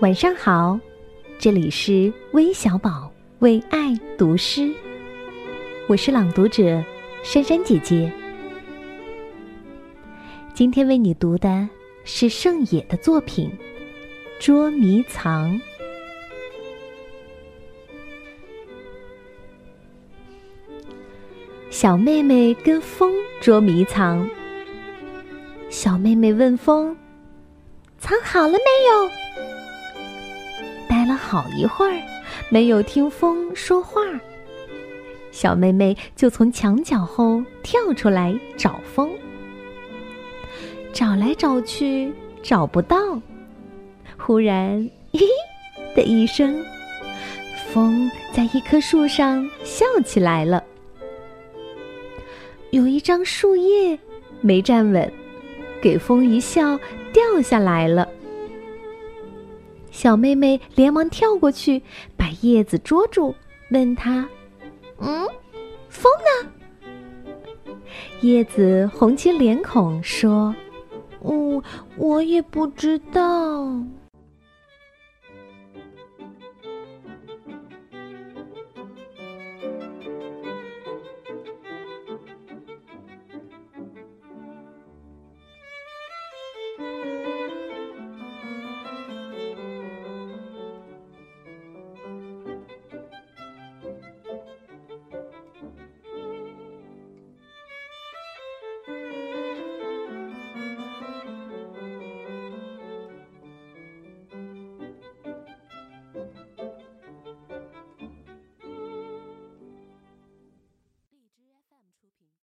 晚上好，这里是微小宝为爱读诗，我是朗读者珊珊姐姐。今天为你读的是盛野的作品《捉迷藏》。小妹妹跟风捉迷藏，小妹妹问风：“藏好了没有？”了好一会儿，没有听风说话。小妹妹就从墙角后跳出来找风，找来找去找不到。忽然，咦的一声，风在一棵树上笑起来了。有一张树叶没站稳，给风一笑掉下来了。小妹妹连忙跳过去把叶子捉住问她嗯？风呢？叶子红起脸孔说嗯我也不知道。